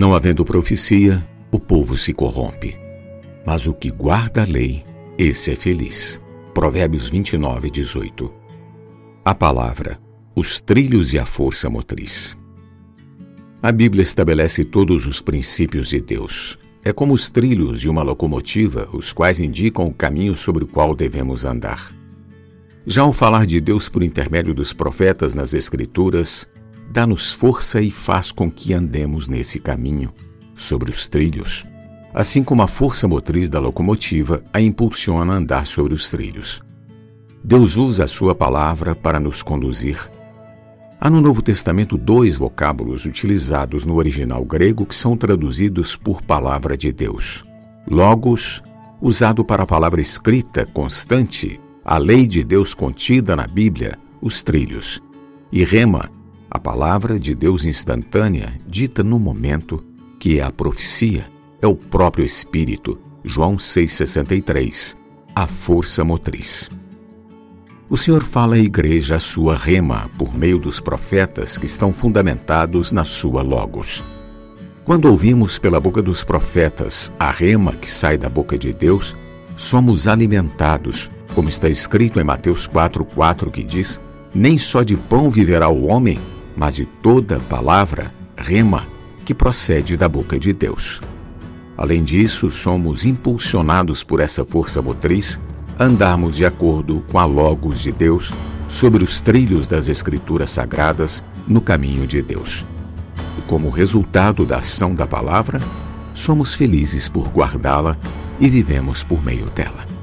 Não havendo profecia, o povo se corrompe. Mas o que guarda a lei, esse é feliz. Provérbios 29, 18. A palavra, os trilhos e a força motriz. A Bíblia estabelece todos os princípios de Deus. É como os trilhos de uma locomotiva, os quais indicam o caminho sobre o qual devemos andar. Já ao falar de Deus por intermédio dos profetas nas Escrituras, dá-nos força e faz com que andemos nesse caminho, sobre os trilhos, assim como a força motriz da locomotiva a impulsiona a andar sobre os trilhos. Deus usa a sua palavra para nos conduzir. Há no Novo Testamento dois vocábulos utilizados no original grego que são traduzidos por palavra de Deus. Logos, usado para a palavra escrita constante, a lei de Deus contida na Bíblia, os trilhos, e rema, a palavra de Deus instantânea, dita no momento, que é a profecia, é o próprio Espírito, João 6,63, a força motriz. O Senhor fala à igreja a sua rema por meio dos profetas que estão fundamentados na sua logos. Quando ouvimos pela boca dos profetas a rema que sai da boca de Deus, somos alimentados, como está escrito em Mateus 4,4, que diz: Nem só de pão viverá o homem, mas de toda palavra, rema, que procede da boca de Deus. Além disso, somos impulsionados por essa força motriz a andarmos de acordo com a Logos de Deus sobre os trilhos das Escrituras Sagradas no caminho de Deus. E como resultado da ação da palavra, somos felizes por guardá-la e vivemos por meio dela.